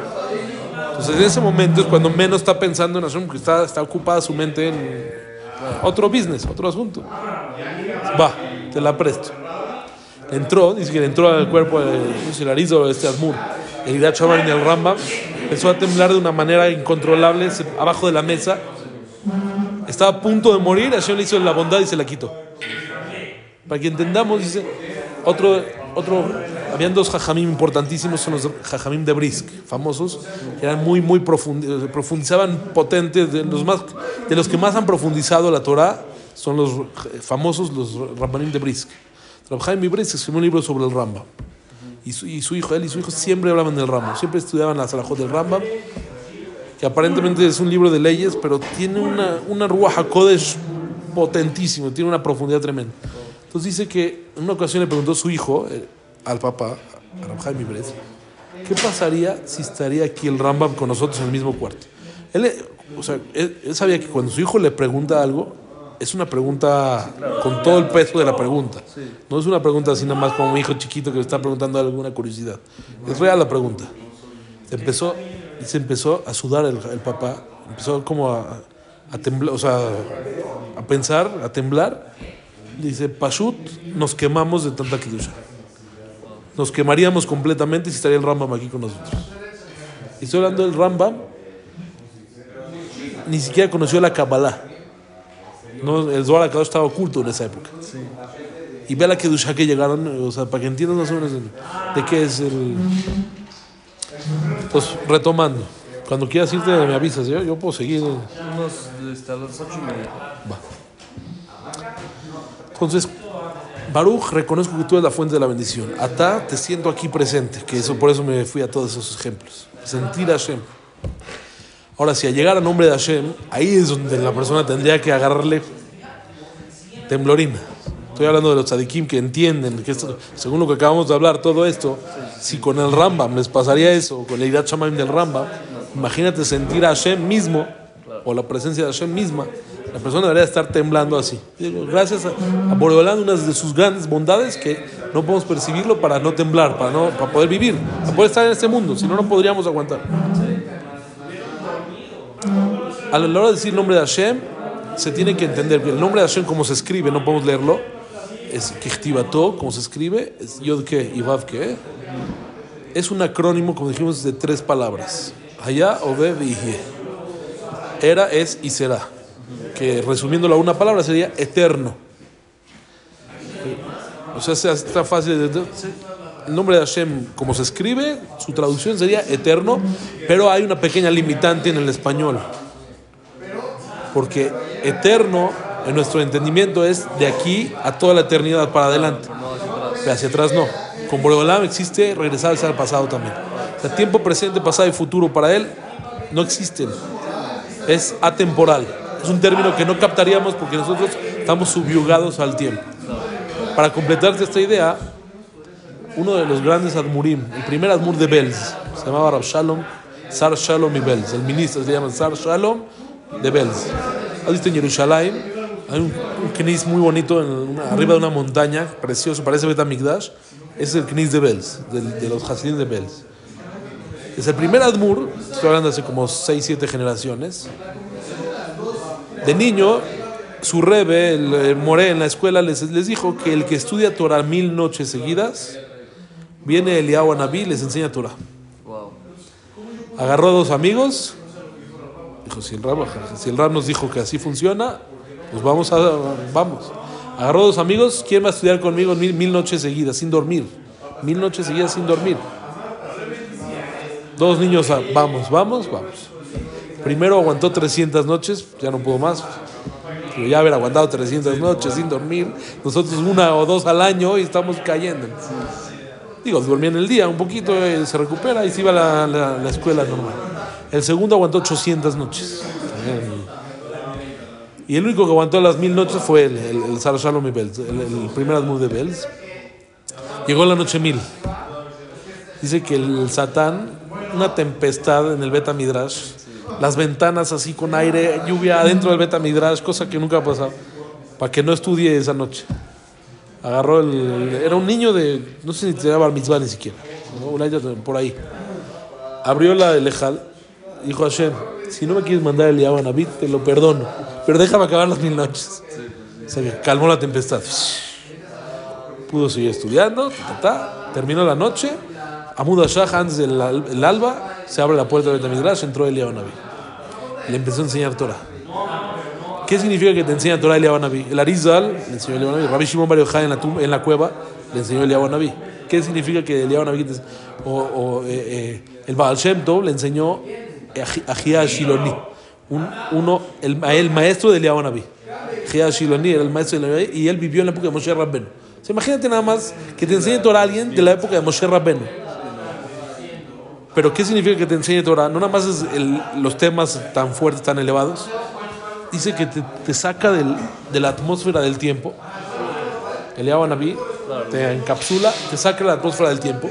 Entonces, en ese momento es cuando menos está pensando en Hashem, porque está, está ocupada su mente en otro business, otro asunto. Va, te la presto. Entró, dice que le entró al cuerpo el arizo este Admur, el Irat Shaman del Rambam, empezó a temblar de una manera incontrolable abajo de la mesa. Estaba a punto de morir, Hashem le hizo la bondad y se la quitó. Para que entendamos, dice, otro, otro, habían dos jajamim importantísimos, son los jajamim de Brisk, famosos, que eran muy, muy profundi- profundizaban potentes, de los, más, de los que más han profundizado la Torah, son los famosos, los Rabbanim de Brisk. Rabhaim de Brisk escribió un libro sobre el Rambam. Y su, y su hijo, él y su hijo siempre hablaban del Rambam, siempre estudiaban la Salahot del Rambam, que aparentemente es un libro de leyes, pero tiene una, una Ruach HaKodesh potentísimo, tiene una profundidad tremenda. Entonces dice que en una ocasión le preguntó su hijo eh, al papá, a Rab Chaim Ibres, ¿qué pasaría si estaría aquí el Rambam con nosotros en el mismo cuarto? Él, o sea, él, él sabía que cuando su hijo le pregunta algo, es una pregunta con todo el peso de la pregunta. No es una pregunta así nada más como un hijo chiquito que le está preguntando alguna curiosidad. Es real la pregunta. Empezó, se empezó a sudar el, el papá, empezó como a, a temblar, o sea, a pensar, a temblar. Dice, Pashut, nos quemamos de tanta kidusha. Nos quemaríamos completamente si estaría el Rambam aquí con nosotros. Y estoy hablando del Rambam, ni siquiera conoció la Kabbalah. No, el Zohar HaKadosh estaba oculto en esa época. Y ve la Kedusha que llegaron, o sea, para que entiendan más o menos de, de qué es el... Pues retomando, cuando quieras irte me avisas, yo, yo puedo seguir. Unos este, a las ocho y media. Entonces, Baruch, reconozco que tú eres la fuente de la bendición. Atá, te siento aquí presente, que eso por eso me fui a todos esos ejemplos. Sentir a Hashem. Ahora, si al llegar a nombre de Hashem, ahí es donde la persona tendría que agarrarle temblorina. Estoy hablando de los tzadikim que entienden que según lo que acabamos de hablar, todo esto, si con el Rambam les pasaría eso, con la Shamaim del Rambam, imagínate sentir a Hashem mismo, o la presencia de Hashem misma, la persona debería estar temblando así. Y gracias a, a Boreolán, una de sus grandes bondades que no podemos percibirlo para no temblar, para, no, para poder vivir, para poder estar en este mundo, si no, no podríamos aguantar. A la hora de decir nombre de Hashem, se tiene que entender que el nombre de Hashem, como se escribe, no podemos leerlo, es Kihtibato, como se escribe, es Yod Ke y Vav Ke. Es un acrónimo, como dijimos, de tres palabras: Haya, Ove, Vihye. Era, es y será. Que resumiéndolo a una palabra sería eterno. O sea, está fácil. El nombre de Hashem, como se escribe, su traducción sería eterno, pero hay una pequeña limitante en el español. Porque eterno, en nuestro entendimiento, es de aquí a toda la eternidad para adelante. Pero hacia atrás no. Con Boreolam existe regresar al pasado también. O sea, tiempo presente, pasado y futuro para él no existen. Es atemporal. Es un término que no captaríamos porque nosotros estamos subyugados al tiempo. Para completarte esta idea, uno de los grandes Admurim, el primer Admur de Belz, se llamaba Rab Shalom, Sar Shalom y Belz. El ministro se llama Sar Shalom de Belz. ¿Has visto en Jerusalén? Hay un, un muy bonito arriba de una montaña, precioso, parece Betamigdash. Es el knis de Belz, del- de, los Hasidim de Belz. Es el primer Admur, estoy hablando hace como 6, 7 generaciones. De niño, su rebe, el, el en la escuela, les, les dijo que el que estudia Torah mil noches seguidas, viene Eliyahu Anabí y les enseña Torah. Agarró a dos amigos. Dijo, si el, Rab, si el Rab nos dijo que así funciona, pues vamos a... Vamos. Agarró a dos amigos. ¿Quién va a estudiar conmigo mil, mil noches seguidas, sin dormir? Mil noches seguidas sin dormir. Dos niños, a- vamos, vamos, vamos. Primero aguantó 300 noches, ya no pudo más. Ya haber aguantado 300 noches sin dormir. Nosotros una o dos al año y estamos cayendo. Digo, dormía en el día un poquito, eh, se recupera y se iba a la, la- la escuela normal. El segundo aguantó 800 noches. Y el único que aguantó las mil noches fue el, el, el Sar y Belz, el, el primer Admud de Belz. Llegó la noche mil. Dice que el Satán, una tempestad en el Beta Midrash, las ventanas así con aire, lluvia adentro del Beta Midrash, cosa que nunca ha pasado, para que no estudie esa noche. Agarró el. Era un niño de. No sé si tenía bar mitzvah ni siquiera. ¿no? Por ahí. Abrió la del Ejal. Dijo Hashem: Si no me quieres mandar el Yaban Abid, te lo perdono. Pero déjame acabar las mil noches. Se calmó la tempestad. Pudo seguir estudiando. ta, ta, ta. Terminó la noche. Amud Shah, antes del el alba, se abre la puerta del Betamidrash. Entró el Yaban Abid. Le empezó a enseñar Torah. ¿Qué significa que te enseña Torah Eliyahu Naví? El Arizal le enseñó Eliyahu Naví. Rabbi Shimon Bar en la, tum- en la cueva le enseñó Eliyahu Naví. ¿Qué significa que Eliyahu Naví o, o, eh, eh, el Baal Shem Tov le enseñó a Shiloni, un, uno, el, el maestro de Eliyahu Naví. Ajia Shiloni era el maestro de Eliyahu Naví y él vivió en la época de Moshe sea, imagínate nada más que te enseñe Torah a alguien de la época de Moshe Rabbeinu. Pero ¿qué significa que te enseñe Torah? No nada más es el- los temas tan fuertes, tan elevados, dice que te, te saca del- de la atmósfera del tiempo. El Naví te encapsula, te saca de la atmósfera del tiempo.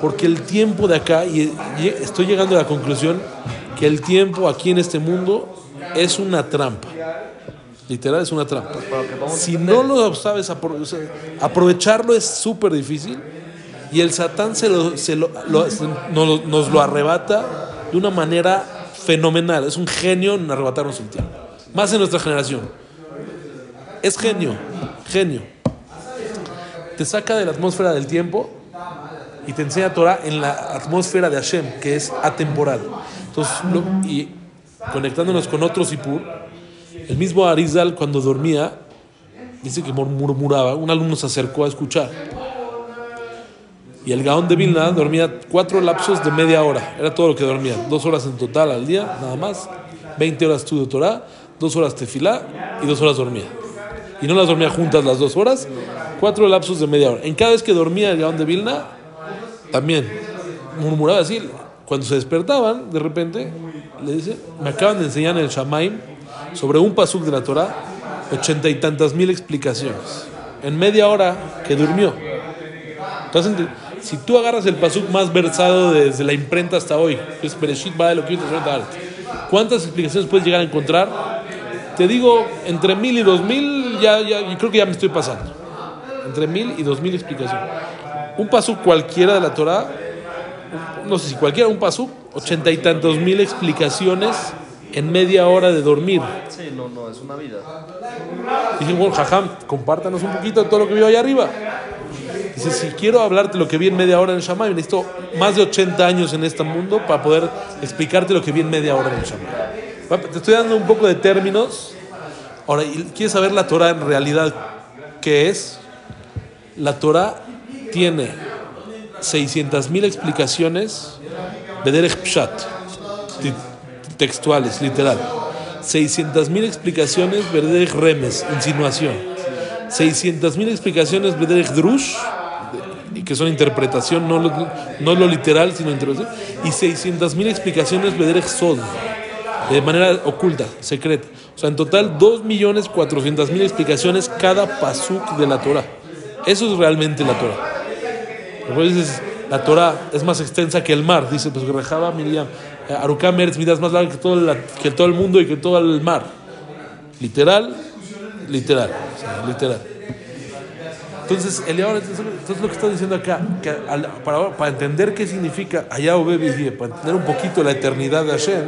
Porque el tiempo de acá, y, y estoy llegando a la conclusión que el tiempo aquí en este mundo es una trampa. Literal es una trampa. Si no lo sabes aprovecharlo es súper difícil y el Satán se lo, se lo- nos, lo arrebata de una manera fenomenal. Es un genio en arrebatarnos el tiempo. Más en nuestra generación. Es genio, genio. Te saca de la atmósfera del tiempo y te enseña Torah en la atmósfera de Hashem, que es atemporal. Entonces, y conectándonos con otro Sipur, el mismo Arizal cuando dormía, dice que mur- murmuraba, un alumno se acercó a escuchar. Y el Gaón de Vilna dormía cuatro lapsos de media hora, era todo lo que dormía, dos horas en total al día, nada más, 20 horas estudio Torah, dos horas tefilá y dos horas dormía. Y no las dormía juntas las dos horas, cuatro lapsos de media hora. En cada vez que dormía el Gaón de Vilna, también murmuraba así. Cuando se despertaban, de repente, le dice, me acaban de enseñar en el Shamaim sobre un pasuk de la Torah, ochenta y tantas mil explicaciones. En media hora que durmió. Entonces, si tú agarras el pasuk más versado desde la imprenta hasta hoy, que es Bereshit ¿cuántas explicaciones puedes llegar a encontrar? Te digo, entre mil y dos mil, ya, ya, yo creo que ya me estoy pasando. Entre mil y dos mil explicaciones. Un pasuk cualquiera de la Torah, no sé si cualquiera, un pasuk, ochenta y tantos mil explicaciones en media hora de dormir. Sí, no, no, es una vida. Dije, bueno, jajam, compártanos un poquito de todo lo que vio allá arriba. Dice, si quiero hablarte lo que vi en media hora en Shammai, necesito más de 80 años en este mundo para poder explicarte lo que vi en media hora en Shammai. Te estoy dando un poco de términos. Ahora, ¿y ¿quieres saber la Torah en realidad qué es? La Torah tiene 600.000 explicaciones de Derech Pshat, textuales, literal. 600.000 explicaciones de Derech Remes, insinuación. 600.000 explicaciones de Drush, que son interpretación, no lo, no lo literal, sino interpretación. Y 600.000 explicaciones de Sod, de manera oculta, secreta. O sea, en total 2.400.000 explicaciones cada pasuk de la Torah. Eso es realmente la Torah. Dices, la Torah es más extensa que el mar. Dice, pues Rejaba Miriam, Arukam Eretz es más larga que todo, la- que todo el mundo y que todo el mar. Literal, literal, literal. Entonces, Eliyahu, entonces lo que está diciendo acá, que al- para, para entender qué significa allá o para entender un poquito la eternidad de Hashem,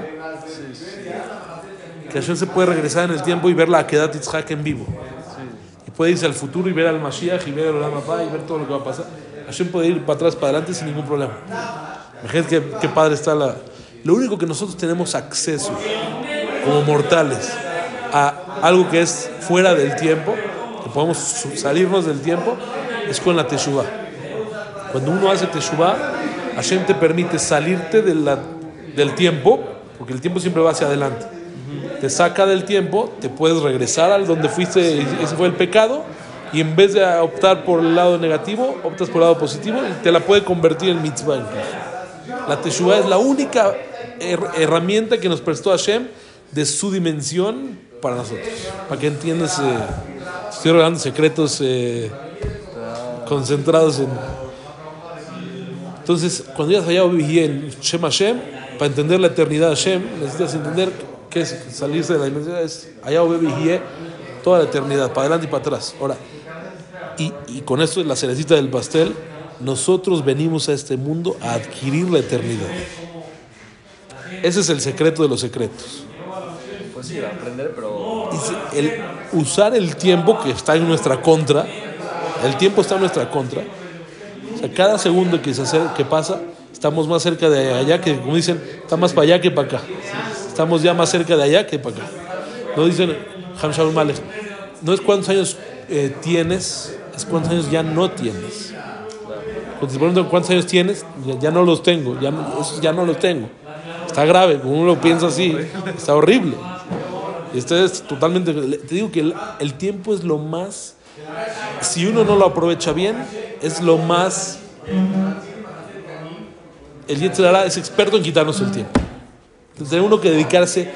que Hashem se puede regresar en el tiempo y ver la Akedat Yitzhak en vivo. Y puede irse al futuro y ver al Mashiach y ver al Olam y ver todo lo que va a pasar. Hashem puede ir para atrás, para adelante sin ningún problema. Imagínate qué, qué padre está la... Lo único que nosotros tenemos acceso como mortales a algo que es fuera del tiempo, podemos salirnos del tiempo, es con la Teshuvah. Cuando uno hace Teshuvah, Hashem te permite salirte de la- del tiempo, porque el tiempo siempre va hacia adelante. Te saca del tiempo, te puedes regresar al donde fuiste, ese fue el pecado, y en vez de optar por el lado negativo, optas por el lado positivo y te la puede convertir en mitzvah incluso. La Teshuvah es la única her- herramienta que nos prestó Hashem de su dimensión para nosotros. Para que entiendas, eh, estoy revelando secretos eh, concentrados en. Entonces, cuando ya allá en Shem Hashem, para entender la eternidad de Hashem, necesitas entender qué es salirse de la dimensión, es allá toda la eternidad, para adelante y para atrás. Ahora, y, y con esto es la cerecita del pastel, nosotros venimos a este mundo a adquirir la eternidad. Ese es el secreto de los secretos. Pues sí, aprender, pero. El usar el tiempo que está en nuestra contra, el tiempo está en nuestra contra. O sea, cada segundo que, se acer- que pasa, estamos más cerca de allá que, como dicen, está más para allá que para acá. Estamos ya más cerca de allá que para acá. No dicen, Hamshaul Malek, no es cuántos años eh, tienes, es cuántos años ya no tienes. Cuando te preguntan cuántos años tienes, ya, ya no los tengo, ya, no- esos ya no los tengo. Está grave, como uno lo piensa así, está horrible. Esto es totalmente. Te digo que el, tiempo es lo más. Si uno no lo aprovecha bien, es lo más. El Yetzirah es experto en quitarnos el tiempo. Entonces, tiene uno que dedicarse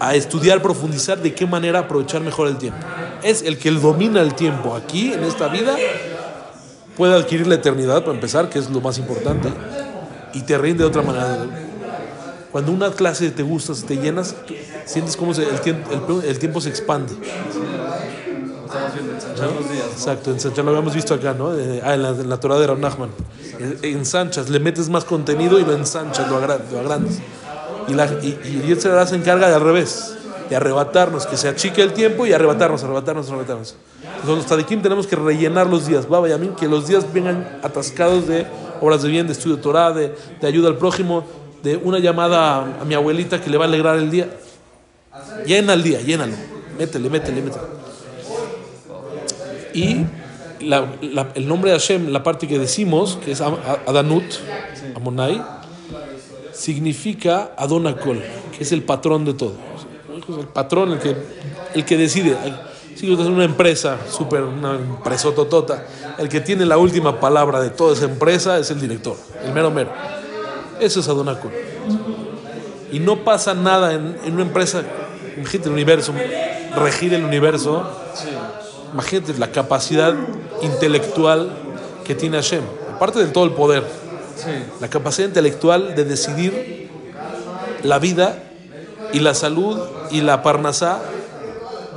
a estudiar, profundizar de qué manera aprovechar mejor el tiempo. Es el que domina el tiempo aquí, en esta vida, puede adquirir la eternidad, para empezar, que es lo más importante, y te rinde de otra manera. Cuando una clase te gusta, te llenas, sientes como se- el, tiempo, el, el tiempo se expande. Estamos los días. ¿no? Exacto, ensanchar, lo habíamos visto acá, ¿no? Ah, en la, en la Torah de Rav Nachman. Ensanchas, le metes más contenido y lo ensanchas, lo, agra- lo agrandas. Y, la, y, y el Yetzer Hara se encarga de al revés, de arrebatarnos, que se achique el tiempo y arrebatarnos, arrebatarnos, arrebatarnos. Entonces, los tadikim tenemos que rellenar los días, Baba Yamin, que los días vengan atascados de obras de bien, de estudio de Torah, de, de ayuda al prójimo, de una llamada a, a mi abuelita que le va a alegrar el día. Llena el día, llénalo. Métele, métele, métele. Y el nombre de Hashem, la parte que decimos, que es Adanut, Amonai, significa Adonakol, que es el patrón de todo. El patrón, el que, el que decide. Si es una empresa, super, una empresa totota, el que tiene la última palabra de toda esa empresa es el director, el mero mero. Eso es Adonakol. Y no pasa nada en una empresa, imagínate el universo, regir el universo. Imagínate la capacidad intelectual que tiene Hashem, aparte de todo el poder, Sí. la capacidad intelectual de decidir la vida y la salud y la parnasá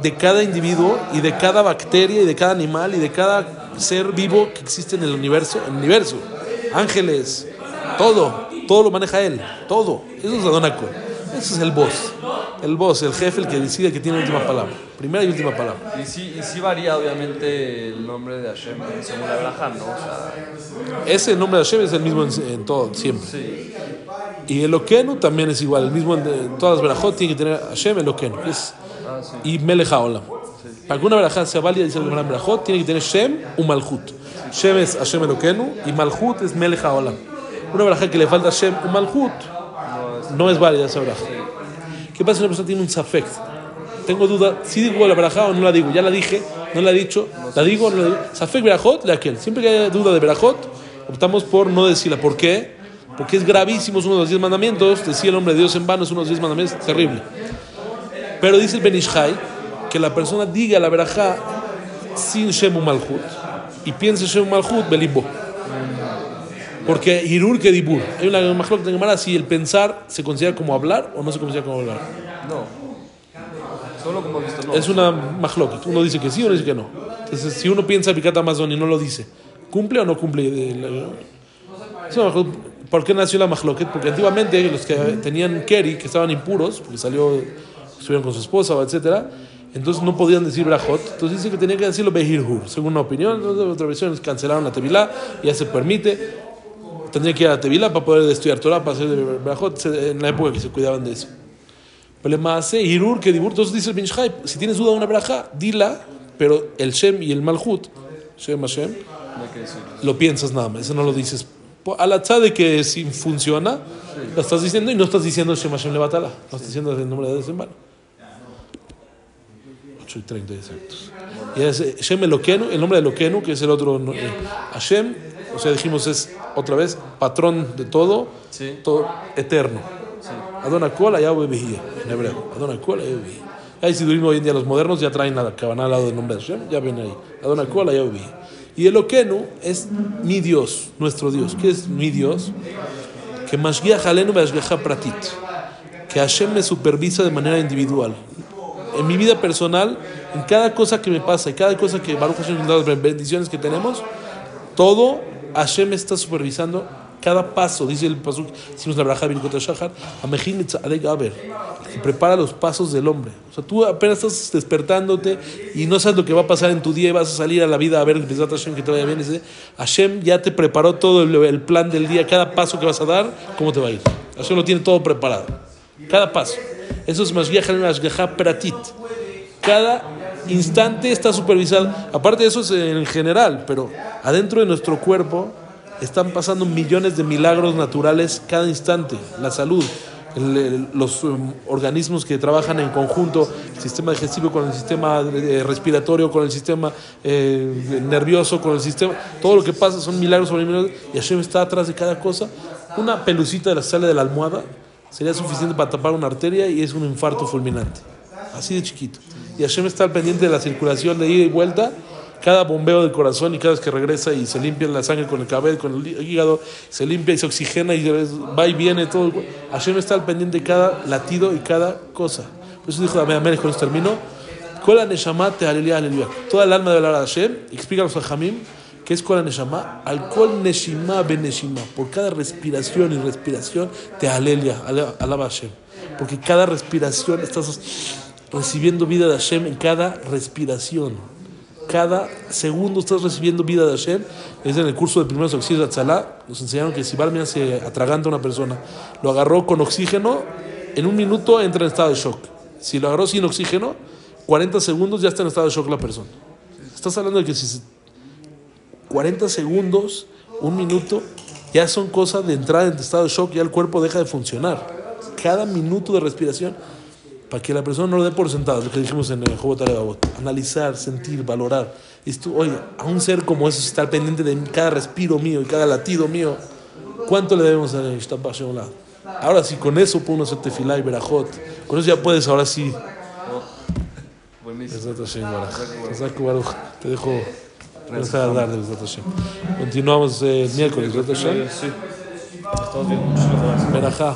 de cada individuo y de cada bacteria y de cada animal y de cada ser vivo que existe en el universo, en el universo. Ángeles, todo, todo lo maneja él, todo. Eso es Adonakol. Ese es el boss. El boss, el jefe, el que decide que tiene la última palabra. Primera y última palabra. Y sí, y sí varía obviamente el nombre de Hashem según la Braja, ¿no? O sea, Ese nombre de Hashem es el mismo en, en todo, siempre. sí. Y el Okenu también es igual. El mismo en, en todas las verajot tiene que tener Hashem el Okenu. es- Ah, sí. y Melech Haolam. Para que una verajá sea válida, el Gemara en Berajot, tiene que tener Shem u Malhut. Shem es Hashem Elokenu y Malhut es Melech Haolam. Una verajá que le falta Shem u Malhut no es válida esa verajá. ¿Qué pasa si una persona tiene un safek? Tengo duda, si digo la verajá o no la digo. Ya la dije, no la he dicho, la digo o no la digo. Safek verajot de aquel. Siempre que haya duda de verajot, optamos por no decirla. ¿Por qué? Porque es gravísimo, es uno de los diez mandamientos. Decía el hombre de Dios en vano, es uno de los diez mandamientos, terrible. Pero dice el Benishai que la persona diga la verajá sin Shemu Malhut y piense Shemu Malhut Belibo. Porque Hirur que Dibur. Hay una majlok de Gemara si el pensar se considera como hablar o no se considera como hablar. No. Solo como visto, no. Es una majlok. Uno dice que sí, uno dice que no. Entonces, si uno piensa Picat Amazon y no lo dice, ¿cumple o no cumple? Es una majlok. ¿Por qué nació la majloket? Porque antiguamente los que tenían Keri, que estaban impuros, porque salió, estuvieron con su esposa, etcétera, entonces no podían decir Brajot. Entonces dice que tenían que decirlo Behirhur, según una opinión. Entonces, otra versión cancelaron la Tevilá, ya se permite. Tendría que ir a la Tevila para poder estudiar Torah, para hacer Berajot, en la época que se cuidaban de eso. Pero le Hirur que Dibur, entonces dice el si tienes duda de una Berajá, dila, pero el Shem y el Malhut, Shem Hashem, lo piensas nada más, eso no lo dices. A la de que si funciona, lo estás diciendo y no estás diciendo Shem Hashem Levatala, no estás diciendo el nombre de Dios en vano. 8 y 30 exactos. Y es eh, Shem Eloquenu, el nombre de Eloquenu, que es el otro. eh, Hashem, o sea, dijimos es otra vez patrón de todo, Sí. todo eterno. Adona Kol, Yahweh Behia, en hebreo. Adona Kol, Yahweh Behia. Ahí si hoy en día los modernos ya traen la cabana al lado del nombre de Hashem, ya ven ahí. Adona Kol, Yahweh. Y Eloquenu es mi Dios, nuestro Dios. ¿Qué es mi Dios? Que Mashgiach Alenu Pratit. Que Hashem me supervisa de manera individual. En mi vida personal, en cada cosa que me pasa, y cada cosa que Baruch Hashem las bendiciones que tenemos, todo Hashem está supervisando cada paso. Dice el pasuk, hicimos la braja de Shahar, Nitzadek Aver, que prepara los pasos del hombre. O sea, tú apenas estás despertándote y no sabes lo que va a pasar en tu día y vas a salir a la vida a ver Bezat Hashem que te vaya bien. Hashem ya te preparó todo el, el plan del día, cada paso que vas a dar, cómo te va a ir. Hashem lo tiene todo preparado. Cada paso. Eso es Mashgiach Pratit. Cada instante está supervisado. Aparte de eso es en general, pero adentro de nuestro cuerpo están pasando millones de milagros naturales cada instante. La salud, los um, organismos que trabajan en conjunto, el sistema digestivo con el sistema eh, respiratorio, con el sistema eh, nervioso, con el sistema... Todo lo que pasa son milagros sobre milagros y Hashem está atrás de cada cosa. Una pelucita de la sala de la almohada sería suficiente para tapar una arteria y es un infarto fulminante. Así de chiquito. Y Hashem está al pendiente de la circulación de ida y vuelta, cada bombeo del corazón y cada vez que regresa y se limpia la sangre con el cabello, con el hígado, se limpia y se oxigena y va y viene todo. Hashem está al pendiente de cada latido y cada cosa. Por eso dijo David Amérez, con esto termino. Kola te aleluya, aleluya. Toda el alma debe hablar a Hashem. Explica a Jamim que es Kola Neshama. Al Kol Neshima ben Neshima. Por cada respiración y respiración te aleluya, ale- alaba Hashem. Porque cada respiración estás recibiendo vida de Hashem en cada respiración. Cada segundo estás recibiendo vida de Hashem. Es en el curso de primeros auxilios de Atzalá. Nos enseñaron que si Barmina se atraganta a una persona, lo agarró con oxígeno, en un minuto entra en estado de shock. Si lo agarró sin oxígeno, 40 segundos ya está en estado de shock la persona. Estás hablando de que si se- 40 segundos, un minuto, ya son cosas de entrada en estado de shock, ya el cuerpo deja de funcionar. Cada minuto de respiración, para que la persona no lo dé por sentado, lo que dijimos en el juego Babot. Analizar, sentir, valorar. Esto, oye, a un ser como eso, estar pendiente de cada respiro mío y cada latido mío, ¿cuánto le debemos a Ishtab Hashem Olam? Ahora sí, con eso puedo hacer tefilá y berajot. Con eso ya puedes, ahora sí. Buenísimo. Te dejo. Continuamos eh, el miércoles. Muchísimas gracias. Berajá.